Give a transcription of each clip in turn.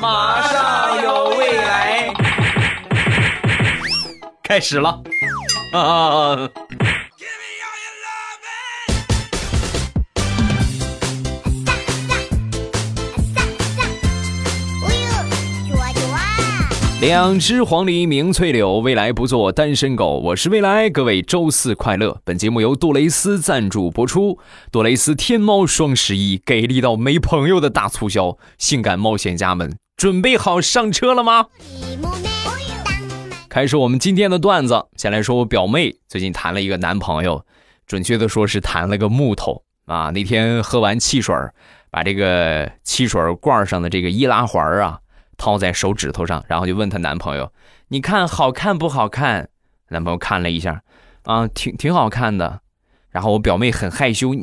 马上有未来，开始了啊！两只黄鹂鸣翠柳，未来不做单身狗。我是未来，各位周四快乐。本节目由杜蕾斯赞助播出。杜蕾斯天猫双十一给力到没朋友的大促销，性感冒险家们准备好上车了吗？开始我们今天的段子。先来说我表妹最近谈了一个男朋友，准确的说是谈了个木头啊。那天喝完汽水，把这个汽水罐上的这个易拉环啊。套在手指头上，然后就问她男朋友：“你看好看不好看？”男朋友看了一下，啊，挺挺好看的。然后我表妹很害羞：“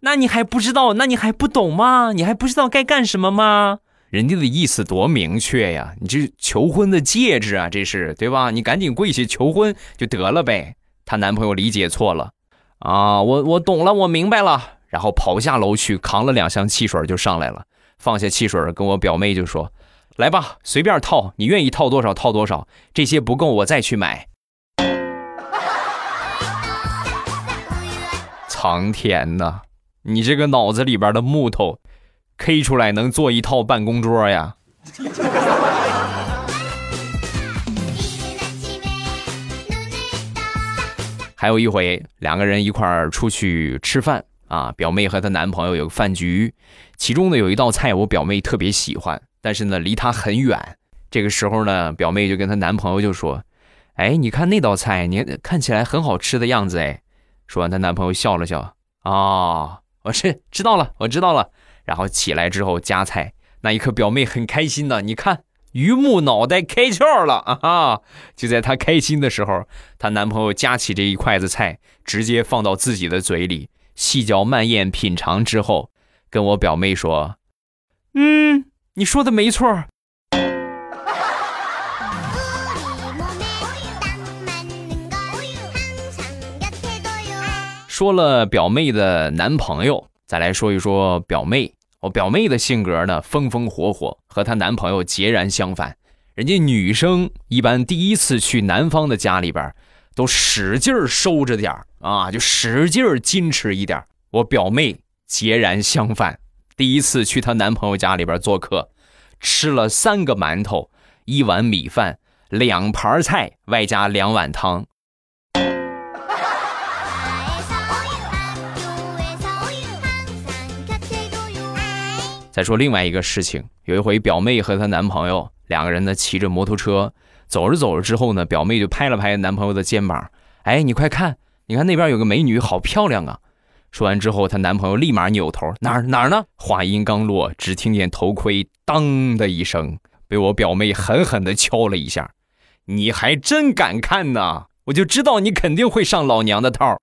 那你还不知道？那你还不懂吗？你还不知道该干什么吗？”人家的意思多明确呀！你这求婚的戒指啊，这是对吧？你赶紧跪下求婚就得了呗。她男朋友理解错了，啊，我我懂了，我明白了。然后跑下楼去扛了两箱汽水就上来了，放下汽水跟我表妹就说。来吧，随便套，你愿意套多少套多少，这些不够我再去买。苍天呐，你这个脑子里边的木头，K 出来能做一套办公桌呀？还有一回，两个人一块儿出去吃饭啊，表妹和她男朋友有个饭局，其中呢有一道菜我表妹特别喜欢。但是呢，离他很远。这个时候呢，表妹就跟她男朋友就说：“哎，你看那道菜，你看起来很好吃的样子。”哎，说完，她男朋友笑了笑：“啊，我是知道了，我知道了。”然后起来之后夹菜，那一刻表妹很开心的，你看榆木脑袋开窍了 啊！就在她开心的时候，她男朋友夹起这一筷子菜，直接放到自己的嘴里，细嚼慢咽品尝之后，跟我表妹说：“嗯。”你说的没错。说了表妹的男朋友，再来说一说表妹。我表妹的性格呢，风风火火，和她男朋友截然相反。人家女生一般第一次去男方的家里边，都使劲收着点啊，就使劲矜持一点。我表妹截然相反。第一次去她男朋友家里边做客，吃了三个馒头，一碗米饭，两盘菜，外加两碗汤。再说另外一个事情，有一回表妹和她男朋友两个人呢骑着摩托车走着走着之后呢，表妹就拍了拍男朋友的肩膀，哎，你快看，你看那边有个美女，好漂亮啊。说完之后，她男朋友立马扭头，哪儿哪儿呢？话音刚落，只听见头盔当的一声，被我表妹狠狠地敲了一下。你还真敢看呐！我就知道你肯定会上老娘的套。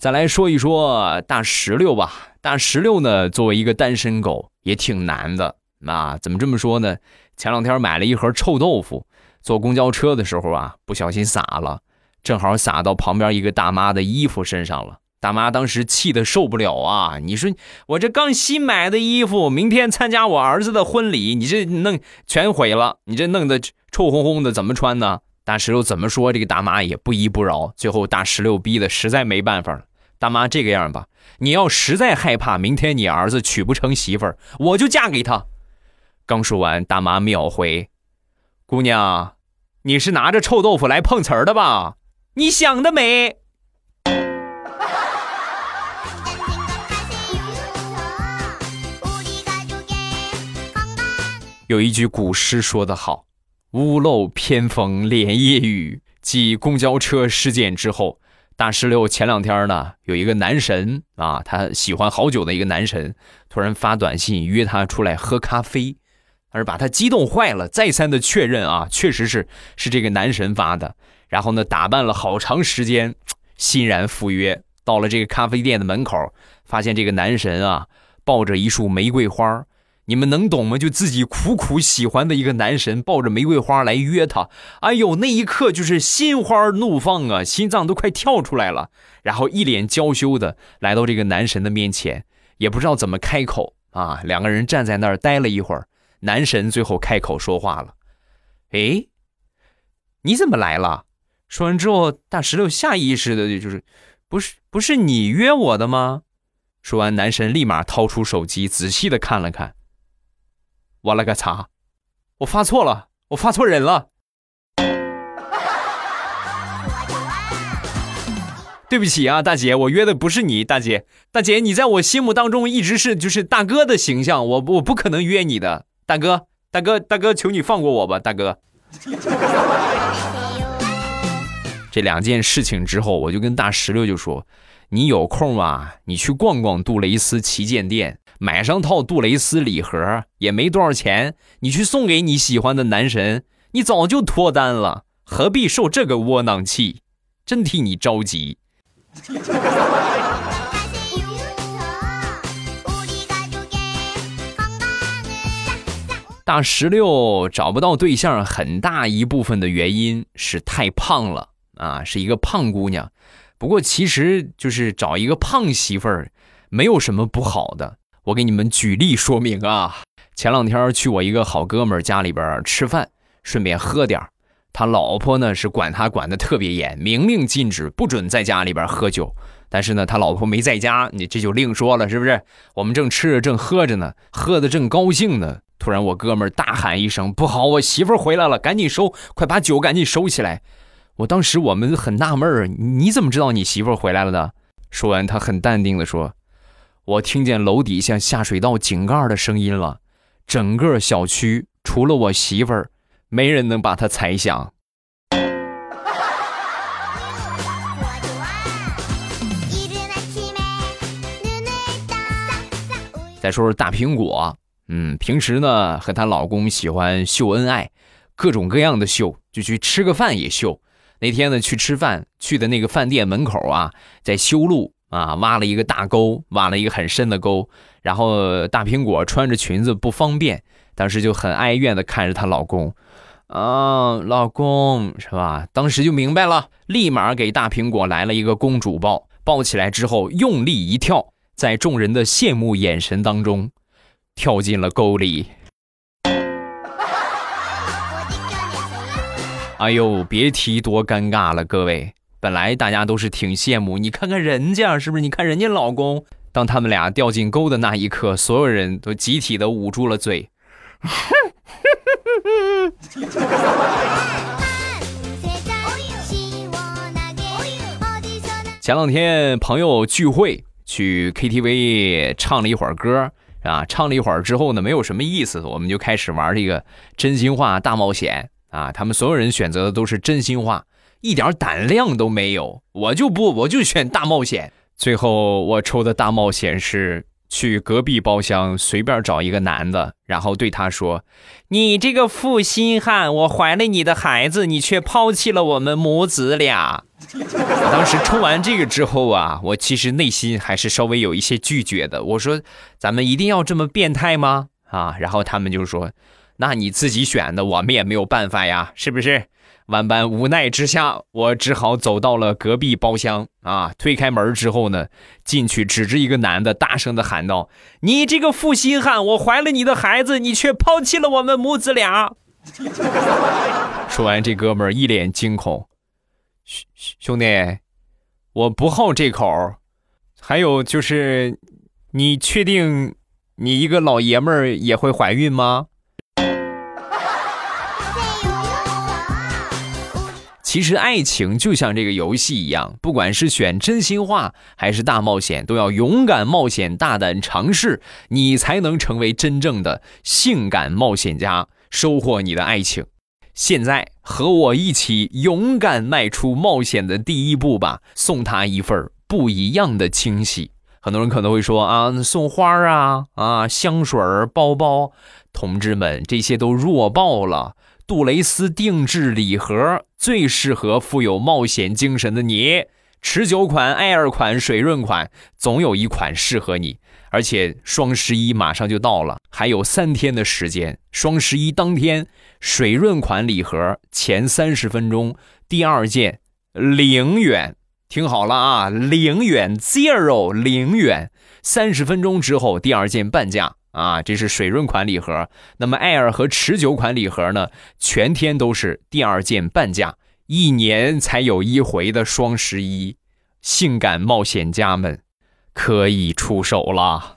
再来说一说大石榴吧。大石榴呢，作为一个单身狗，也挺难的。啊，怎么这么说呢？前两天买了一盒臭豆腐，坐公交车的时候啊，不小心洒了，正好洒到旁边一个大妈的衣服身上了。大妈当时气得受不了啊！你说我这刚新买的衣服，明天参加我儿子的婚礼，你这弄全毁了，你这弄得臭烘烘的，怎么穿呢？大石榴怎么说？这个大妈也不依不饶。最后大石榴逼得实在没办法了。大妈这个样吧，你要实在害怕明天你儿子娶不成媳妇儿，我就嫁给他。刚说完，大妈秒回：“姑娘，你是拿着臭豆腐来碰瓷儿的吧？你想得美！”有一句古诗说得好：“屋漏偏逢连夜雨。”继公交车事件之后，大石榴前两天呢，有一个男神啊，他喜欢好久的一个男神，突然发短信约他出来喝咖啡。而把他激动坏了，再三的确认啊，确实是是这个男神发的。然后呢，打扮了好长时间，欣然赴约。到了这个咖啡店的门口，发现这个男神啊，抱着一束玫瑰花。你们能懂吗？就自己苦苦喜欢的一个男神，抱着玫瑰花来约她。哎呦，那一刻就是心花怒放啊，心脏都快跳出来了。然后一脸娇羞的来到这个男神的面前，也不知道怎么开口啊。两个人站在那儿待了一会儿，男神最后开口说话了：“哎，你怎么来了？”说完之后，大石榴下意识的就是：“不是，不是你约我的吗？”说完，男神立马掏出手机，仔细的看了看。我了个擦！我发错了，我发错人了。对不起啊，大姐，我约的不是你，大姐，大姐，你在我心目当中一直是就是大哥的形象，我我不可能约你的，大哥，大哥，大哥，求你放过我吧，大哥。这两件事情之后，我就跟大石榴就说：“你有空啊，你去逛逛杜蕾斯旗舰店。”买上套杜蕾斯礼盒也没多少钱，你去送给你喜欢的男神，你早就脱单了，何必受这个窝囊气？真替你着急。大石榴找不到对象，很大一部分的原因是太胖了啊，是一个胖姑娘。不过其实就是找一个胖媳妇儿，没有什么不好的。我给你们举例说明啊，前两天去我一个好哥们家里边吃饭，顺便喝点儿他老婆呢是管他管的特别严，明令禁止不准在家里边喝酒。但是呢，他老婆没在家，你这就另说了，是不是？我们正吃着正喝着呢，喝的正高兴呢，突然我哥们大喊一声：“不好，我媳妇回来了，赶紧收，快把酒赶紧收起来！”我当时我们很纳闷儿，你怎么知道你媳妇回来了的？说完，他很淡定地说。我听见楼底下下水道井盖的声音了，整个小区除了我媳妇儿，没人能把它踩响。再说说大苹果，嗯，平时呢和她老公喜欢秀恩爱，各种各样的秀，就去吃个饭也秀。那天呢去吃饭，去的那个饭店门口啊，在修路。啊，挖了一个大沟，挖了一个很深的沟，然后大苹果穿着裙子不方便，当时就很哀怨的看着她老公，啊，老公是吧？当时就明白了，立马给大苹果来了一个公主抱，抱起来之后用力一跳，在众人的羡慕眼神当中，跳进了沟里。哎呦，别提多尴尬了，各位。本来大家都是挺羡慕，你看看人家是不是？你看人家老公，当他们俩掉进沟的那一刻，所有人都集体的捂住了嘴。前两天朋友聚会，去 KTV 唱了一会儿歌啊，唱了一会儿之后呢，没有什么意思，我们就开始玩这个真心话大冒险啊。他们所有人选择的都是真心话。一点胆量都没有，我就不，我就选大冒险。最后我抽的大冒险是去隔壁包厢随便找一个男的，然后对他说：“你这个负心汉，我怀了你的孩子，你却抛弃了我们母子俩。” 当时抽完这个之后啊，我其实内心还是稍微有一些拒绝的。我说：“咱们一定要这么变态吗？”啊，然后他们就说：“那你自己选的，我们也没有办法呀，是不是？”万般无奈之下，我只好走到了隔壁包厢啊！推开门之后呢，进去指着一个男的，大声的喊道：“你这个负心汉，我怀了你的孩子，你却抛弃了我们母子俩。”说完，这哥们儿一脸惊恐：“兄兄弟，我不好这口。还有就是，你确定你一个老爷们儿也会怀孕吗？”其实爱情就像这个游戏一样，不管是选真心话还是大冒险，都要勇敢冒险、大胆尝试，你才能成为真正的性感冒险家，收获你的爱情。现在和我一起勇敢迈出冒险的第一步吧，送他一份不一样的惊喜。很多人可能会说啊，送花啊啊，香水包包，同志们，这些都弱爆了。杜蕾斯定制礼盒最适合富有冒险精神的你，持久款、爱尔款、水润款，总有一款适合你。而且双十一马上就到了，还有三天的时间。双十一当天，水润款礼盒前三十分钟第二件零元，听好了啊，零元 zero 零元，三十分钟之后第二件半价啊，这是水润款礼盒。那么爱尔和持久款礼盒呢，全天都是第二件半价。一年才有一回的双十一，性感冒险家们可以出手了。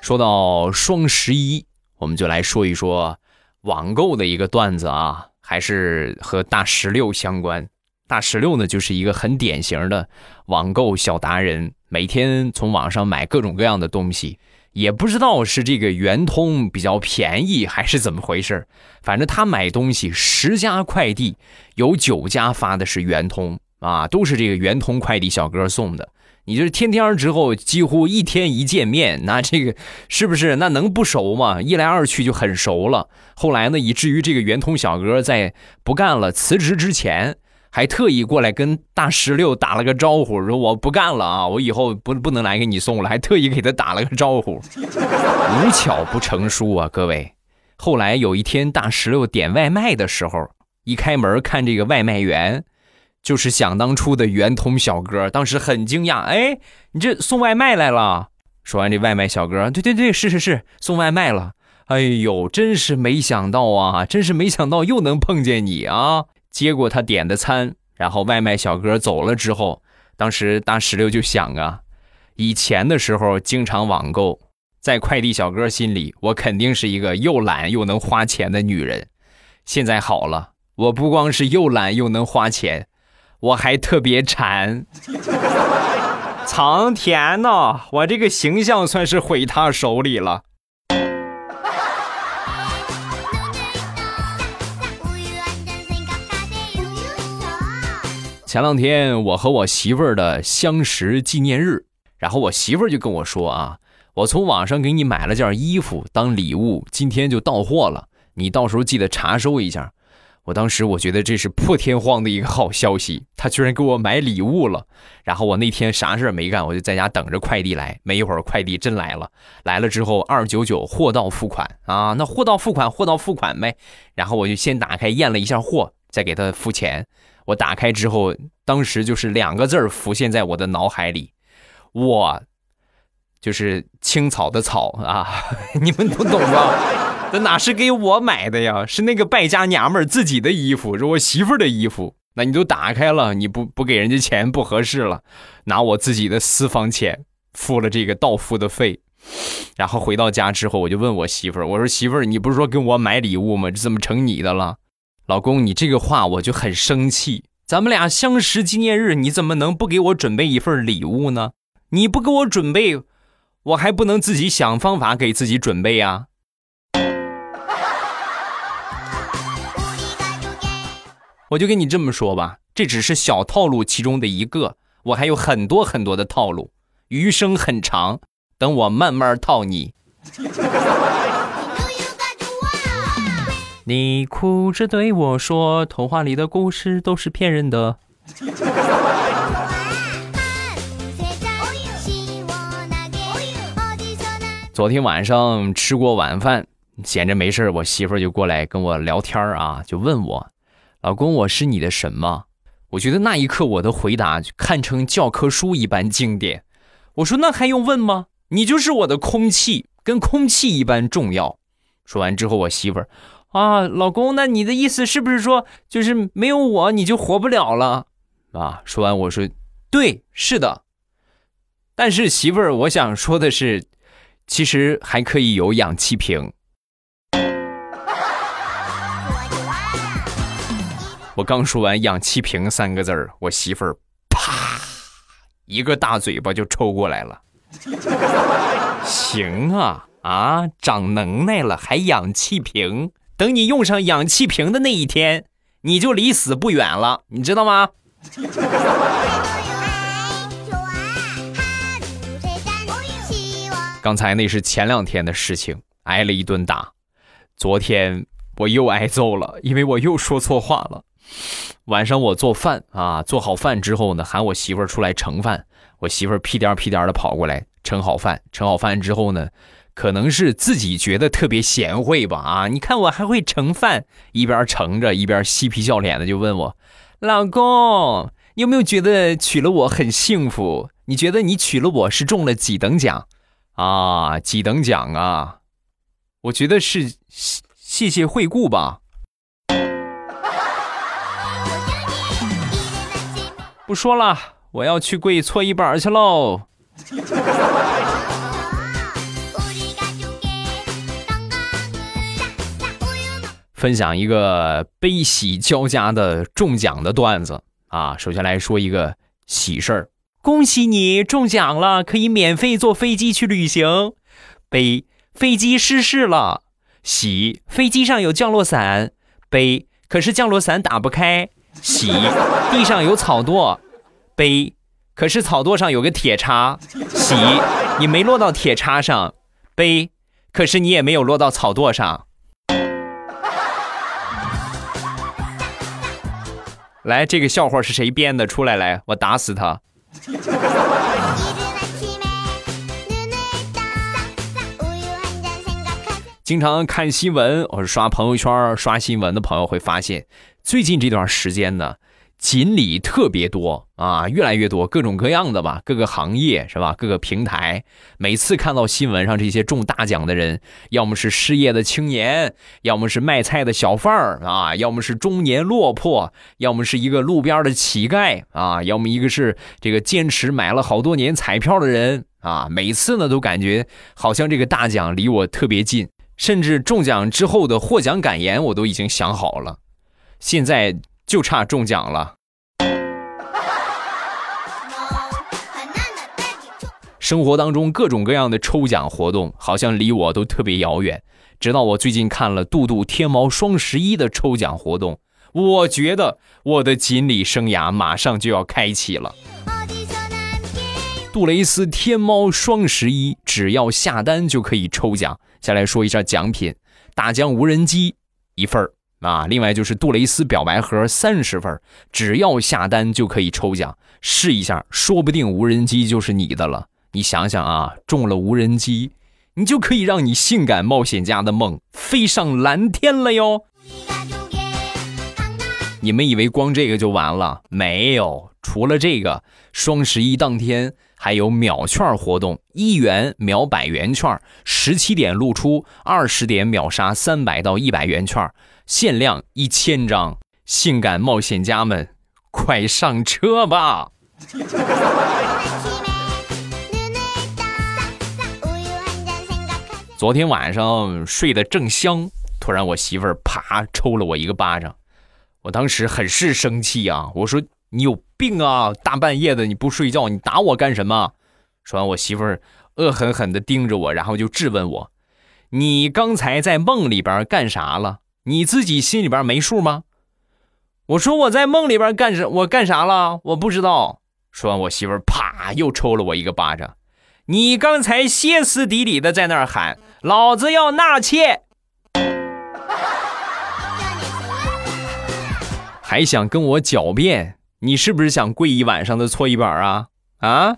说到双十一，我们就来说一说网购的一个段子啊，还是和大石榴相关。大石榴呢，就是一个很典型的网购小达人，每天从网上买各种各样的东西。也不知道是这个圆通比较便宜还是怎么回事反正他买东西十家快递有九家发的是圆通啊，都是这个圆通快递小哥送的。你就是天天之后几乎一天一见面，那这个是不是那能不熟吗？一来二去就很熟了。后来呢，以至于这个圆通小哥在不干了辞职之前。还特意过来跟大石榴打了个招呼，说我不干了啊，我以后不不能来给你送了，还特意给他打了个招呼。无巧不成书啊，各位。后来有一天，大石榴点外卖的时候，一开门看这个外卖员，就是想当初的圆通小哥，当时很惊讶，哎，你这送外卖来了？说完这外卖小哥，对对对，是是是，送外卖了。哎呦，真是没想到啊，真是没想到又能碰见你啊。接过他点的餐，然后外卖小哥走了之后，当时大石榴就想啊，以前的时候经常网购，在快递小哥心里，我肯定是一个又懒又能花钱的女人。现在好了，我不光是又懒又能花钱，我还特别馋。苍天呐，我这个形象算是毁他手里了。前两天我和我媳妇儿的相识纪念日，然后我媳妇儿就跟我说啊，我从网上给你买了件衣服当礼物，今天就到货了，你到时候记得查收一下。我当时我觉得这是破天荒的一个好消息，她居然给我买礼物了。然后我那天啥事儿没干，我就在家等着快递来。没一会儿快递真来了，来了之后二九九货到付款啊，那货到付款，货到付款呗。然后我就先打开验了一下货，再给他付钱。我打开之后，当时就是两个字儿浮现在我的脑海里，我就是青草的草啊，你们都懂吧？这哪是给我买的呀？是那个败家娘们儿自己的衣服，是我媳妇儿的衣服。那你都打开了，你不不给人家钱不合适了，拿我自己的私房钱付了这个到付的费，然后回到家之后，我就问我媳妇儿，我说媳妇儿，你不是说给我买礼物吗？这怎么成你的了？老公，你这个话我就很生气。咱们俩相识纪念日，你怎么能不给我准备一份礼物呢？你不给我准备，我还不能自己想方法给自己准备呀？我就跟你这么说吧，这只是小套路其中的一个，我还有很多很多的套路，余生很长，等我慢慢套你。你哭着对我说：“童话里的故事都是骗人的。”昨天晚上吃过晚饭，闲着没事我媳妇儿就过来跟我聊天啊，就问我：“老公，我是你的什么？”我觉得那一刻我的回答堪称教科书一般经典。我说：“那还用问吗？你就是我的空气，跟空气一般重要。”说完之后，我媳妇儿。啊，老公，那你的意思是不是说，就是没有我你就活不了了？啊，说完我说，对，是的。但是媳妇儿，我想说的是，其实还可以有氧气瓶。我刚说完“氧气瓶”三个字儿，我媳妇儿啪一个大嘴巴就抽过来了。行啊，啊，长能耐了还氧气瓶。等你用上氧气瓶的那一天，你就离死不远了，你知道吗？刚才那是前两天的事情，挨了一顿打。昨天我又挨揍了，因为我又说错话了。晚上我做饭啊，做好饭之后呢，喊我媳妇儿出来盛饭。我媳妇儿屁颠屁颠的跑过来盛好饭，盛好饭之后呢，可能是自己觉得特别贤惠吧啊！你看我还会盛饭，一边盛着一边嬉皮笑脸的就问我：“老公，你有没有觉得娶了我很幸福？你觉得你娶了我是中了几等奖啊？几等奖啊？我觉得是谢谢惠顾吧。”不说了，我要去跪搓衣板去喽。分享一个悲喜交加的中奖的段子啊！首先来说一个喜事儿，恭喜你中奖了，可以免费坐飞机去旅行。悲，飞机失事了。喜，飞机上有降落伞。悲，可是降落伞打不开。喜，地上有草垛。悲，可是草垛上有个铁叉。喜，你没落到铁叉上。悲，可是你也没有落到草垛上。来，这个笑话是谁编的？出来，来，我打死他。经常看新闻，或者刷朋友圈、刷新闻的朋友会发现，最近这段时间呢。锦鲤特别多啊，越来越多，各种各样的吧，各个行业是吧？各个平台，每次看到新闻上这些中大奖的人，要么是失业的青年，要么是卖菜的小贩儿啊，要么是中年落魄，要么是一个路边的乞丐啊，要么一个是这个坚持买了好多年彩票的人啊。每次呢，都感觉好像这个大奖离我特别近，甚至中奖之后的获奖感言我都已经想好了，现在。就差中奖了。生活当中各种各样的抽奖活动，好像离我都特别遥远。直到我最近看了杜杜天猫双十一的抽奖活动，我觉得我的锦鲤生涯马上就要开启了。杜蕾斯天猫双十一，只要下单就可以抽奖。先来说一下奖品：大疆无人机一份儿。啊，另外就是杜蕾斯表白盒三十份，只要下单就可以抽奖，试一下，说不定无人机就是你的了。你想想啊，中了无人机，你就可以让你性感冒险家的梦飞上蓝天了哟。你们以为光这个就完了？没有，除了这个，双十一当天还有秒券活动，一元秒百元券，十七点露出，二十点秒杀三百到一百元券。限量一千张，性感冒险家们，快上车吧！昨天晚上睡得正香，突然我媳妇儿啪抽了我一个巴掌，我当时很是生气啊！我说你有病啊！大半夜的你不睡觉，你打我干什么？说完，我媳妇儿恶狠狠地盯着我，然后就质问我：“你刚才在梦里边干啥了？”你自己心里边没数吗？我说我在梦里边干什我干啥了？我不知道。说完，我媳妇啪又抽了我一个巴掌。你刚才歇斯底里的在那儿喊：“老子要纳妾！”还想跟我狡辩？你是不是想跪一晚上的搓衣板啊？啊？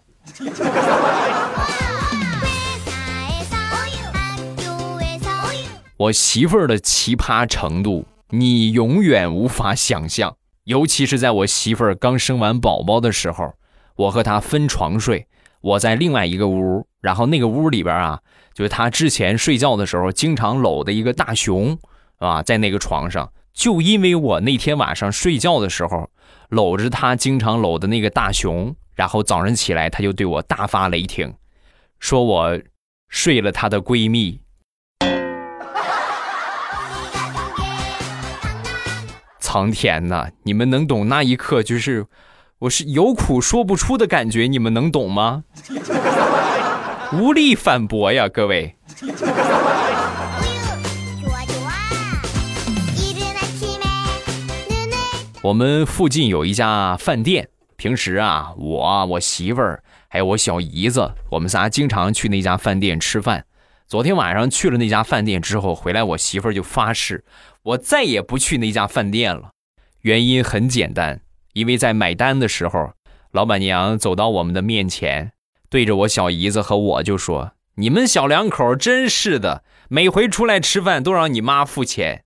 我媳妇儿的奇葩程度，你永远无法想象。尤其是在我媳妇儿刚生完宝宝的时候，我和她分床睡，我在另外一个屋，然后那个屋里边啊，就是她之前睡觉的时候经常搂的一个大熊，啊，在那个床上，就因为我那天晚上睡觉的时候搂着她经常搂的那个大熊，然后早上起来她就对我大发雷霆，说我睡了她的闺蜜。苍天呐！你们能懂那一刻就是我是有苦说不出的感觉，你们能懂吗？无力反驳呀，各位。我们附近有一家饭店，平时啊，我、我媳妇儿还有我小姨子，我们仨经常去那家饭店吃饭。昨天晚上去了那家饭店之后回来，我媳妇儿就发誓，我再也不去那家饭店了。原因很简单，因为在买单的时候，老板娘走到我们的面前，对着我小姨子和我就说：“你们小两口真是的，每回出来吃饭都让你妈付钱。”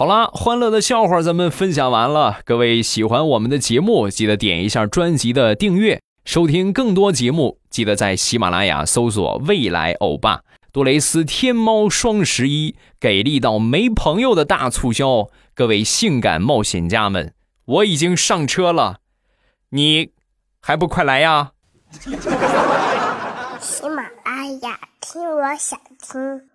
好啦，欢乐的笑话咱们分享完了。各位喜欢我们的节目，记得点一下专辑的订阅，收听更多节目。记得在喜马拉雅搜索“未来欧巴”。多蕾斯天猫双十一给力到没朋友的大促销，各位性感冒险家们，我已经上车了，你还不快来呀？喜马拉雅听，我想听。